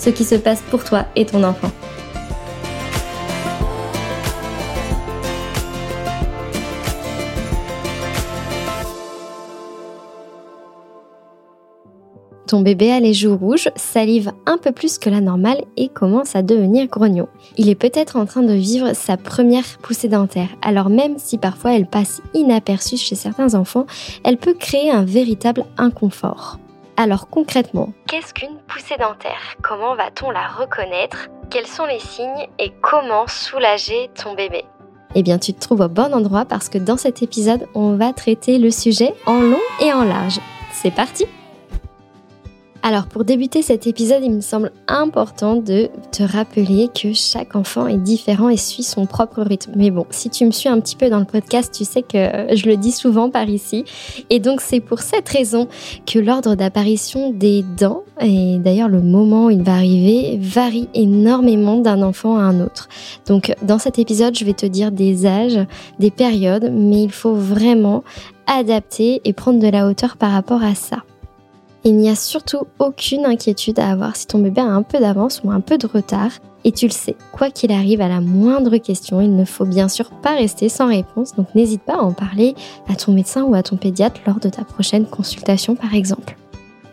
ce qui se passe pour toi et ton enfant. Ton bébé a les joues rouges, salive un peu plus que la normale et commence à devenir grognon. Il est peut-être en train de vivre sa première poussée dentaire, alors même si parfois elle passe inaperçue chez certains enfants, elle peut créer un véritable inconfort. Alors concrètement, qu'est-ce qu'une poussée dentaire? Comment va-t-on la reconnaître? Quels sont les signes et comment soulager ton bébé? Eh bien, tu te trouves au bon endroit parce que dans cet épisode, on va traiter le sujet en long et en large. C'est parti alors pour débuter cet épisode, il me semble important de te rappeler que chaque enfant est différent et suit son propre rythme. Mais bon, si tu me suis un petit peu dans le podcast, tu sais que je le dis souvent par ici. Et donc c'est pour cette raison que l'ordre d'apparition des dents, et d'ailleurs le moment où il va arriver, varie énormément d'un enfant à un autre. Donc dans cet épisode, je vais te dire des âges, des périodes, mais il faut vraiment adapter et prendre de la hauteur par rapport à ça. Il n'y a surtout aucune inquiétude à avoir si ton bébé a un peu d'avance ou un peu de retard. Et tu le sais, quoi qu'il arrive à la moindre question, il ne faut bien sûr pas rester sans réponse, donc n'hésite pas à en parler à ton médecin ou à ton pédiatre lors de ta prochaine consultation par exemple.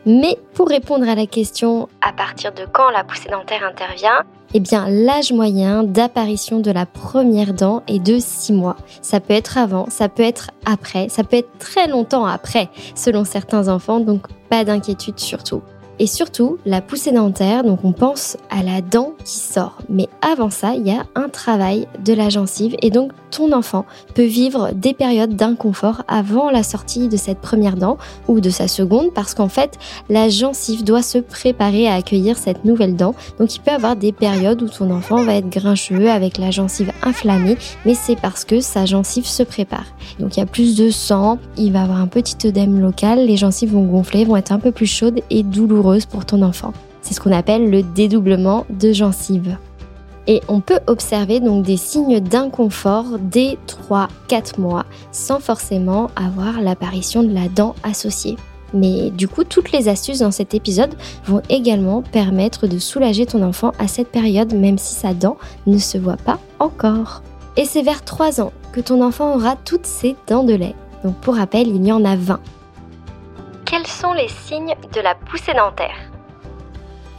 Mais pour répondre à la question à partir de quand la poussée dentaire intervient, eh bien l'âge moyen d'apparition de la première dent est de 6 mois. Ça peut être avant, ça peut être après, ça peut être très longtemps après selon certains enfants, donc pas d'inquiétude surtout. Et surtout, la poussée dentaire, donc on pense à la dent qui sort. Mais avant ça, il y a un travail de la gencive et donc ton enfant peut vivre des périodes d'inconfort avant la sortie de cette première dent ou de sa seconde parce qu'en fait, la gencive doit se préparer à accueillir cette nouvelle dent. Donc il peut avoir des périodes où ton enfant va être grincheux avec la gencive inflammée, mais c'est parce que sa gencive se prépare. Donc il y a plus de sang, il va avoir un petit œdème local, les gencives vont gonfler, vont être un peu plus chaudes et douloureuses pour ton enfant. C'est ce qu'on appelle le dédoublement de gencive. Et on peut observer donc des signes d'inconfort dès 3-4 mois sans forcément avoir l'apparition de la dent associée. Mais du coup, toutes les astuces dans cet épisode vont également permettre de soulager ton enfant à cette période, même si sa dent ne se voit pas encore. Et c'est vers 3 ans que ton enfant aura toutes ses dents de lait. Donc pour rappel, il y en a 20 quels sont les signes de la poussée dentaire?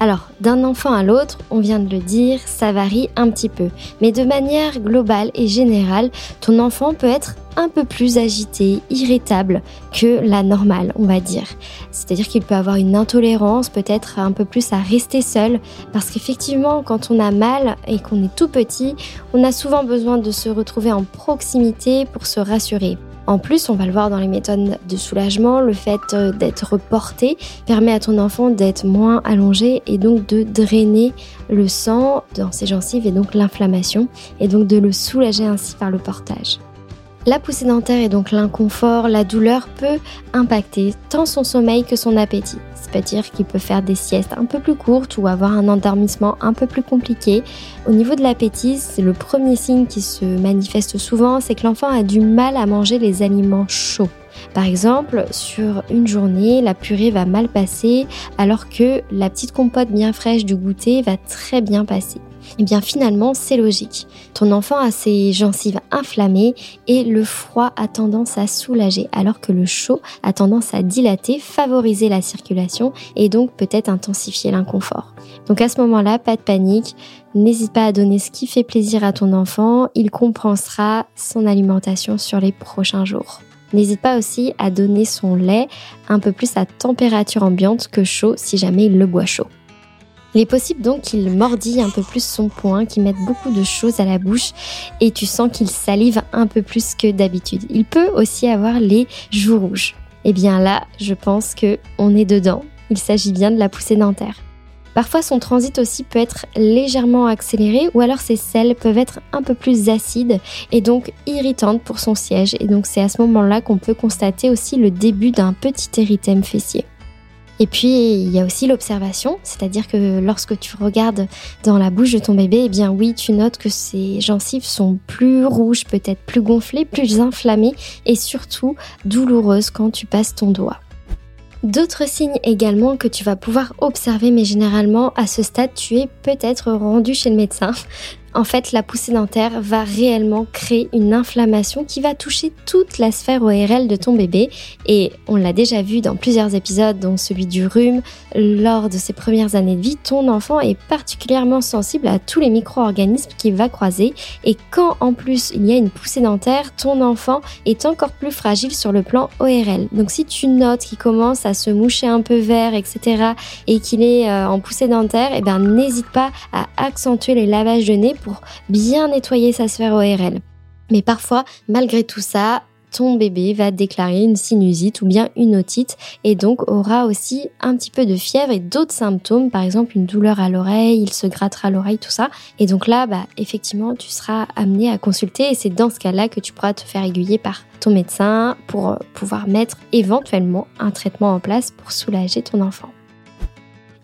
Alors, d'un enfant à l'autre, on vient de le dire, ça varie un petit peu. Mais de manière globale et générale, ton enfant peut être un peu plus agité, irritable que la normale, on va dire. C'est-à-dire qu'il peut avoir une intolérance, peut-être un peu plus à rester seul, parce qu'effectivement, quand on a mal et qu'on est tout petit, on a souvent besoin de se retrouver en proximité pour se rassurer. En plus, on va le voir dans les méthodes de soulagement, le fait euh, d'être porté permet à ton enfant d'être moins allongé et donc de drainer le sang dans ses gencives et donc l'inflammation et donc de le soulager ainsi par le portage. La poussée dentaire et donc l'inconfort, la douleur peut impacter tant son sommeil que son appétit. C'est-à-dire qu'il peut faire des siestes un peu plus courtes ou avoir un endormissement un peu plus compliqué. Au niveau de l'appétit, c'est le premier signe qui se manifeste souvent, c'est que l'enfant a du mal à manger les aliments chauds. Par exemple, sur une journée, la purée va mal passer alors que la petite compote bien fraîche du goûter va très bien passer. Eh bien finalement, c'est logique. Ton enfant a ses gencives inflammées et le froid a tendance à soulager alors que le chaud a tendance à dilater, favoriser la circulation et donc peut-être intensifier l'inconfort. Donc à ce moment-là, pas de panique, n'hésite pas à donner ce qui fait plaisir à ton enfant, il compensera son alimentation sur les prochains jours. N'hésite pas aussi à donner son lait un peu plus à température ambiante que chaud si jamais il le boit chaud. Il est possible donc qu'il mordille un peu plus son poing, qu'il mette beaucoup de choses à la bouche et tu sens qu'il salive un peu plus que d'habitude. Il peut aussi avoir les joues rouges. Et eh bien là, je pense que on est dedans. Il s'agit bien de la poussée dentaire. Parfois, son transit aussi peut être légèrement accéléré ou alors ses selles peuvent être un peu plus acides et donc irritantes pour son siège. Et donc, c'est à ce moment-là qu'on peut constater aussi le début d'un petit érythème fessier. Et puis, il y a aussi l'observation, c'est-à-dire que lorsque tu regardes dans la bouche de ton bébé, eh bien oui, tu notes que ses gencives sont plus rouges, peut-être plus gonflées, plus inflammées et surtout douloureuses quand tu passes ton doigt. D'autres signes également que tu vas pouvoir observer, mais généralement à ce stade, tu es peut-être rendu chez le médecin en fait, la poussée dentaire va réellement créer une inflammation qui va toucher toute la sphère ORL de ton bébé. Et on l'a déjà vu dans plusieurs épisodes, dont celui du rhume. Lors de ses premières années de vie, ton enfant est particulièrement sensible à tous les micro-organismes qu'il va croiser. Et quand en plus il y a une poussée dentaire, ton enfant est encore plus fragile sur le plan ORL. Donc si tu notes qu'il commence à se moucher un peu vert, etc., et qu'il est euh, en poussée dentaire, eh ben, n'hésite pas à accentuer les lavages de nez pour bien nettoyer sa sphère ORL. Mais parfois, malgré tout ça, ton bébé va déclarer une sinusite ou bien une otite et donc aura aussi un petit peu de fièvre et d'autres symptômes, par exemple une douleur à l'oreille, il se grattera l'oreille, tout ça. Et donc là, bah, effectivement, tu seras amené à consulter et c'est dans ce cas-là que tu pourras te faire aiguiller par ton médecin pour pouvoir mettre éventuellement un traitement en place pour soulager ton enfant.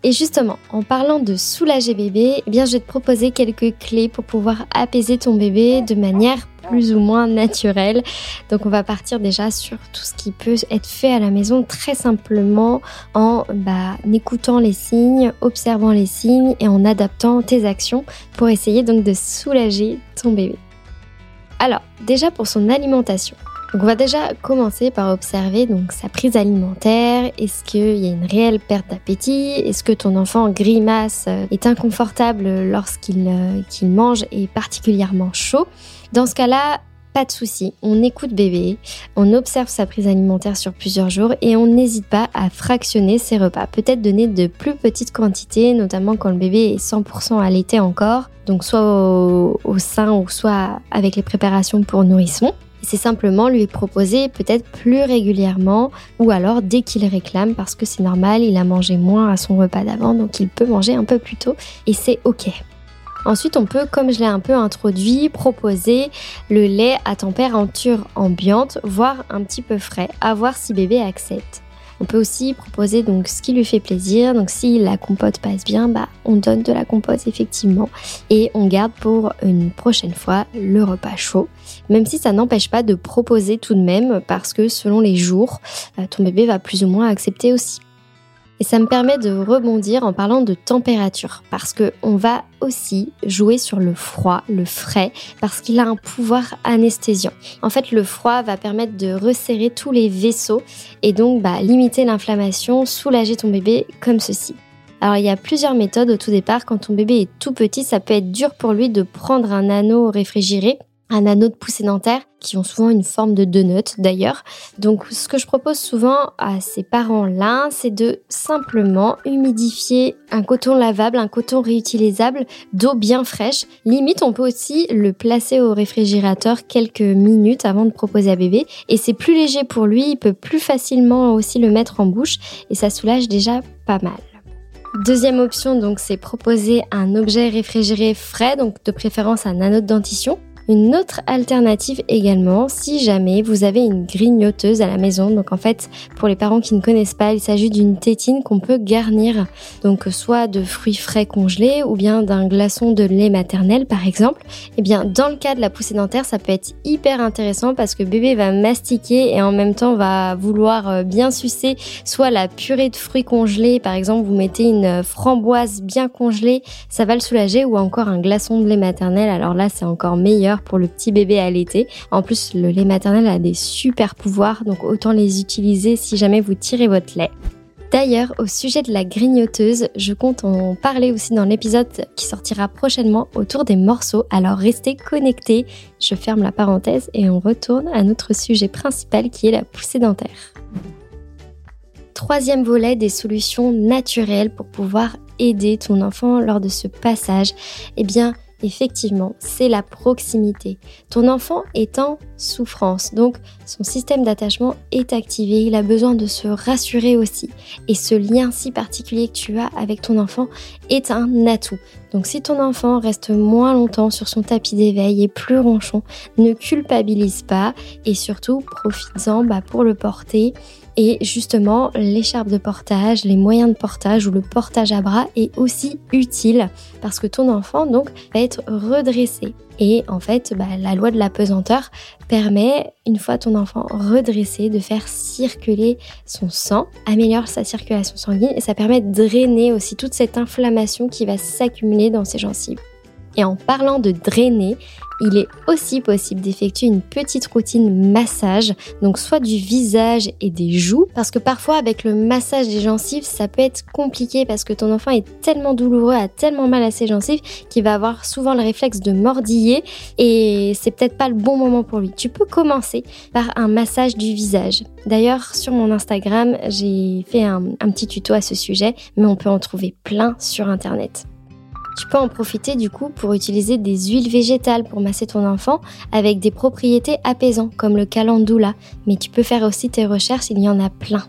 Et justement, en parlant de soulager bébé, eh bien je vais te proposer quelques clés pour pouvoir apaiser ton bébé de manière plus ou moins naturelle. Donc on va partir déjà sur tout ce qui peut être fait à la maison très simplement en bah, écoutant les signes, observant les signes et en adaptant tes actions pour essayer donc de soulager ton bébé. Alors, déjà pour son alimentation. On va déjà commencer par observer donc sa prise alimentaire. Est-ce qu'il y a une réelle perte d'appétit? Est-ce que ton enfant grimace, euh, est inconfortable lorsqu'il euh, mange et particulièrement chaud? Dans ce cas-là, pas de souci, on écoute bébé, on observe sa prise alimentaire sur plusieurs jours et on n'hésite pas à fractionner ses repas. Peut-être donner de plus petites quantités, notamment quand le bébé est 100% allaité encore, donc soit au, au sein ou soit avec les préparations pour nourrisson c'est simplement lui proposer peut-être plus régulièrement ou alors dès qu'il réclame parce que c'est normal, il a mangé moins à son repas d'avant donc il peut manger un peu plus tôt et c'est ok. Ensuite, on peut, comme je l'ai un peu introduit, proposer le lait à température ambiante, voire un petit peu frais, à voir si bébé accepte. On peut aussi proposer donc ce qui lui fait plaisir. Donc si la compote passe bien, bah on donne de la compote effectivement et on garde pour une prochaine fois le repas chaud. Même si ça n'empêche pas de proposer tout de même parce que selon les jours, euh, ton bébé va plus ou moins accepter aussi. Et ça me permet de rebondir en parlant de température, parce que on va aussi jouer sur le froid, le frais, parce qu'il a un pouvoir anesthésiant. En fait, le froid va permettre de resserrer tous les vaisseaux et donc bah, limiter l'inflammation, soulager ton bébé comme ceci. Alors il y a plusieurs méthodes au tout départ. Quand ton bébé est tout petit, ça peut être dur pour lui de prendre un anneau réfrigéré un anneau de poussée dentaire qui ont souvent une forme de donut d'ailleurs. Donc ce que je propose souvent à ces parents-là, c'est de simplement humidifier un coton lavable, un coton réutilisable d'eau bien fraîche. Limite, on peut aussi le placer au réfrigérateur quelques minutes avant de proposer à bébé et c'est plus léger pour lui, il peut plus facilement aussi le mettre en bouche et ça soulage déjà pas mal. Deuxième option, donc, c'est proposer un objet réfrigéré frais, donc de préférence un anneau de dentition Une autre alternative également, si jamais vous avez une grignoteuse à la maison, donc en fait pour les parents qui ne connaissent pas, il s'agit d'une tétine qu'on peut garnir, donc soit de fruits frais congelés ou bien d'un glaçon de lait maternel par exemple. Et eh bien dans le cas de la poussée dentaire, ça peut être hyper intéressant parce que bébé va mastiquer et en même temps va vouloir euh, bien sucer soit la purée de fruits congelés, par exemple vous mettez une framboise bien congelée, ça va le soulager ou encore un glaçon de lait maternel. Alors là c'est encore meilleur pour le petit bébé à l'été. En plus, le lait maternel a des super pouvoirs, donc autant les utiliser si jamais vous tirez votre lait. D'ailleurs, au sujet de la grignoteuse, je compte en parler aussi dans l'épisode qui sortira prochainement autour des morceaux, alors restez connectés. Je ferme la parenthèse et on retourne à notre sujet principal qui est la poussée dentaire. Troisième volet des solutions naturelles pour pouvoir aider ton enfant lors de ce passage, eh bien, effectivement, c'est la proximité. Ton enfant est en souffrance, donc son système d'attachement est activé, il a besoin de se rassurer aussi. Et ce lien si particulier que tu as avec ton enfant est un atout. Donc si ton enfant reste moins longtemps sur son tapis d'éveil et plus ronchon, ne culpabilise pas et surtout profites-en bah, pour le porter et justement, l'écharpe de portage, les moyens de portage ou le portage à bras est aussi utile parce que ton enfant donc va être redressé. Et en fait, bah, la loi de la pesanteur permet, une fois ton enfant redressé, de faire circuler son sang, améliore sa circulation sanguine et ça permet de drainer aussi toute cette inflammation qui va s'accumuler dans ses gencives. Et en parlant de drainer, il est aussi possible d'effectuer une petite routine massage, donc soit du visage et des joues, parce que parfois avec le massage des gencives, ça peut être compliqué parce que ton enfant est tellement douloureux, a tellement mal à ses gencives qu'il va avoir souvent le réflexe de mordiller et c'est peut-être pas le bon moment pour lui. Tu peux commencer par un massage du visage. D'ailleurs, sur mon Instagram, j'ai fait un, petit tuto à ce sujet, mais on peut en trouver plein sur internet. Tu peux en profiter du coup pour utiliser des huiles végétales pour masser ton enfant avec des propriétés apaisantes comme le calendula, mais tu peux faire aussi tes recherches, il y en a plein.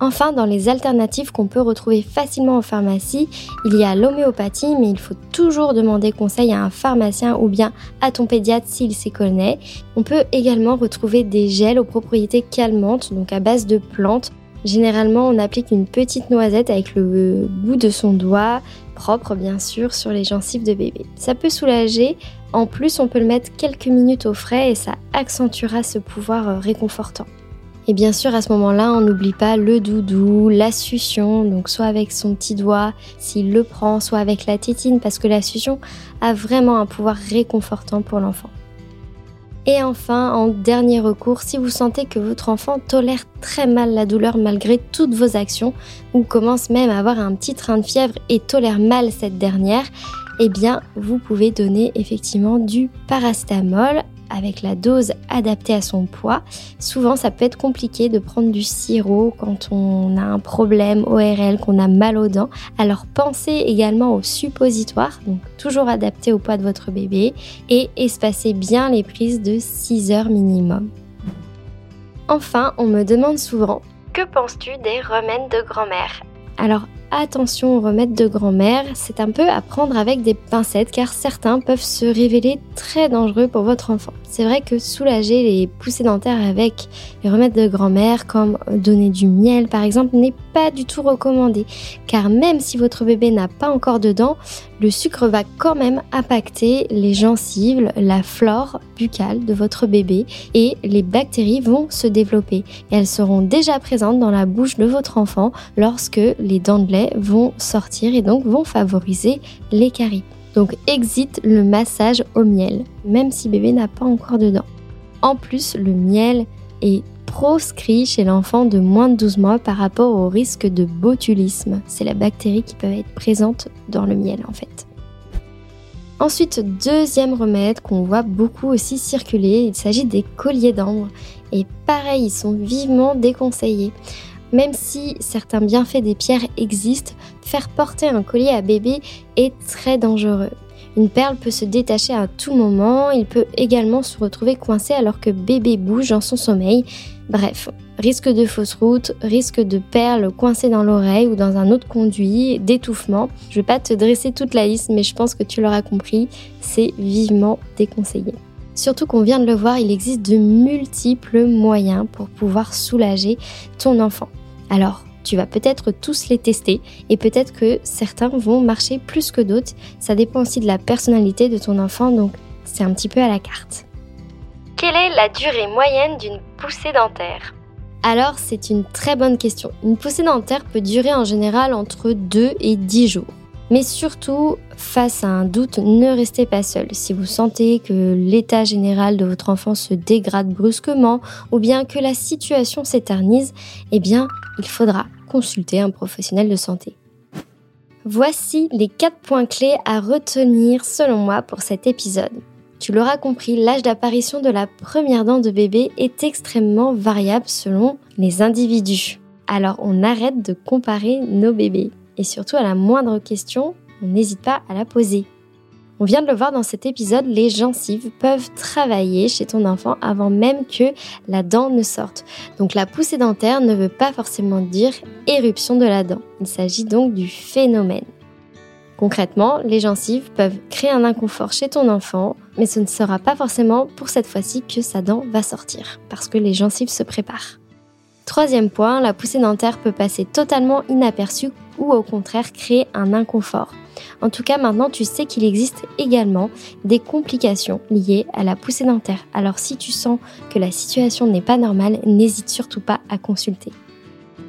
Enfin, dans les alternatives qu'on peut retrouver facilement en pharmacie, il y a l'homéopathie, mais il faut toujours demander conseil à un pharmacien ou bien à ton pédiatre s'il s'y connaît. On peut également retrouver des gels aux propriétés calmantes, donc à base de plantes. Généralement, on applique une petite noisette avec le bout de son doigt, propre bien sûr, sur les gencives de bébé. Ça peut soulager, en plus on peut le mettre quelques minutes au frais et ça accentuera ce pouvoir euh, réconfortant. Et bien sûr, à ce moment-là, on n'oublie pas le doudou, la succion, donc soit avec son petit doigt s'il le prend, soit avec la tétine, parce que la succion a vraiment un pouvoir réconfortant pour l'enfant. Et enfin, en dernier recours, si vous sentez que votre enfant tolère très mal la douleur malgré toutes vos actions, ou commence même à avoir un petit train de fièvre et tolère mal cette dernière, eh bien, vous pouvez donner effectivement du paracétamol avec la dose adaptée à son poids. Souvent, ça peut être compliqué de prendre du sirop quand on a un problème ORL, qu'on a mal aux dents. Alors, pensez également au suppositoire, donc toujours adapté au poids de votre bébé, et espacez bien les prises de 6 heures minimum. Enfin, on me demande souvent Que penses-tu des remèdes de grand-mère? Alors attention aux remèdes de grand-mère, c'est un peu à prendre avec des pincettes car certains peuvent se révéler très dangereux pour votre enfant. C'est vrai que soulager les poussées dentaires avec les remèdes de grand-mère comme donner du miel par exemple n'est pas du tout recommandé car même si votre bébé n'a pas encore de dents, le sucre va quand même impacter les gencives, la flore buccale de votre bébé et les bactéries vont se développer. elles seront déjà présentes dans la bouche de votre enfant lorsque les dents de lait vont sortir et donc vont favoriser les caries. Donc exit le massage au miel, même si bébé n'a pas encore de dents. En plus, le miel est proscrit chez l'enfant de moins de 12 mois par rapport au risque de botulisme. C'est la bactérie qui peut être présente dans le miel en fait. Ensuite, deuxième remède qu'on voit beaucoup aussi circuler, il s'agit des colliers d'ambre. Et pareil, ils sont vivement déconseillés. Même si certains bienfaits des pierres existent, faire porter un collier à bébé est très dangereux. Une perle peut se détacher à tout moment, il peut également se retrouver coincé alors que bébé bouge dans son sommeil. Bref, Risque de fausse route, risque de perles coincées dans l'oreille ou dans un autre conduit, d'étouffement. Je vais pas te dresser toute la liste, mais je pense que tu l'auras compris, c'est vivement déconseillé. Surtout qu'on vient de le voir, il existe de multiples moyens pour pouvoir soulager ton enfant. Alors, tu vas peut-être tous les tester et peut-être que certains vont marcher plus que d'autres. Ça dépend aussi de la personnalité de ton enfant, donc c'est un petit peu à la carte. Quelle est la durée moyenne d'une poussée dentaire? Alors, c'est une très bonne question. Une poussée dentaire peut durer en général entre 2 et 10 jours. Mais surtout, face à un doute, ne restez pas seul. Si vous sentez que l'état général de votre enfant se dégrade brusquement ou bien que la situation s'éternise, eh bien, il faudra consulter un professionnel de santé. Voici les 4 points clés à retenir selon moi pour cet épisode. Tu l'auras compris, l'âge d'apparition de la première dent de bébé est extrêmement variable selon les individus. Alors on arrête de comparer nos bébés et surtout à la moindre question, on n'hésite pas à la poser. On vient de le voir dans cet épisode, les gencives peuvent travailler chez ton enfant avant même que la dent ne sorte. Donc la poussée dentaire ne veut pas forcément dire éruption de la dent. Il s'agit donc du phénomène. Concrètement, les gencives peuvent créer un inconfort chez ton enfant, mais ce ne sera pas forcément pour cette fois-ci que sa dent va sortir, parce que les gencives se préparent. Troisième point, la poussée dentaire peut passer totalement inaperçue ou au contraire créer un inconfort. En tout cas, maintenant, tu sais qu'il existe également des complications liées à la poussée dentaire. Alors si tu sens que la situation n'est pas normale, n'hésite surtout pas à consulter.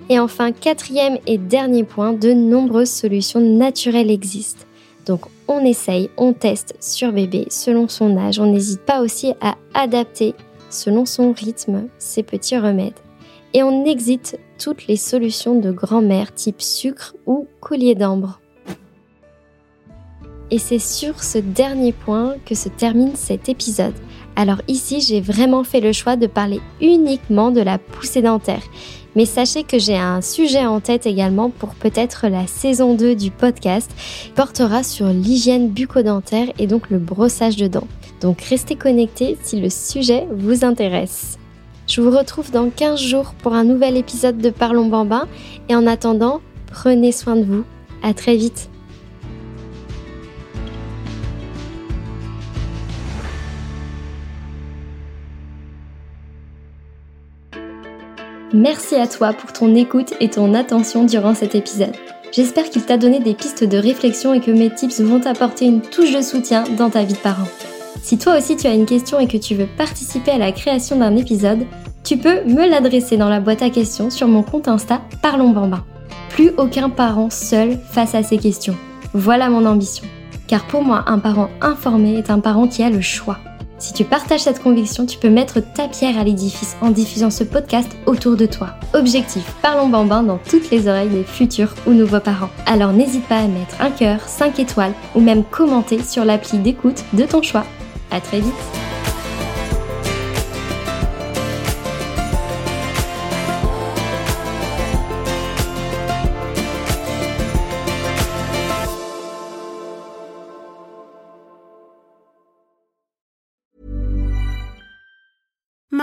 Et enfin, quatrième et dernier point, de nombreuses solutions naturelles existent. Donc on essaye, on teste sur bébé selon son âge. On n'hésite pas aussi à adapter selon son rythme ces petits remèdes et on exite toutes les solutions de grand-mère type sucre ou collier d'ambre. Et c'est sur ce dernier point que se termine cet épisode. Alors ici, j'ai vraiment fait le choix de parler uniquement de la poussée dentaire. Mais sachez que j'ai un sujet en tête également pour peut-être la saison 2 du podcast, portera sur l'hygiène bucco-dentaire et donc le brossage de dents. Donc restez connectés si le sujet vous intéresse. Je vous retrouve dans 15 jours pour un nouvel épisode de Parlons Bambin et en attendant, prenez soin de vous. À très vite. Merci à toi pour ton écoute et ton attention durant cet épisode. J'espère qu'il t'a donné des pistes de réflexion et que mes tips vont t'apporter une touche de soutien dans ta vie de parent. Si toi aussi tu as une question et que tu veux participer à la création d'un épisode, tu peux me l'adresser dans la boîte à questions sur mon compte Insta Parlons Bambin. Plus aucun parent seul face à ces questions. Voilà mon ambition. Car pour moi, un parent informé est un parent qui a le choix. Si tu partages cette conviction, tu peux mettre ta pierre à l'édifice en diffusant ce podcast autour de toi. Objectif, parlons bambin dans toutes les oreilles des futurs ou nouveaux parents. Alors n'hésite pas à mettre un cœur, 5 étoiles ou même commenter sur l'appli d'écoute de ton choix. À très vite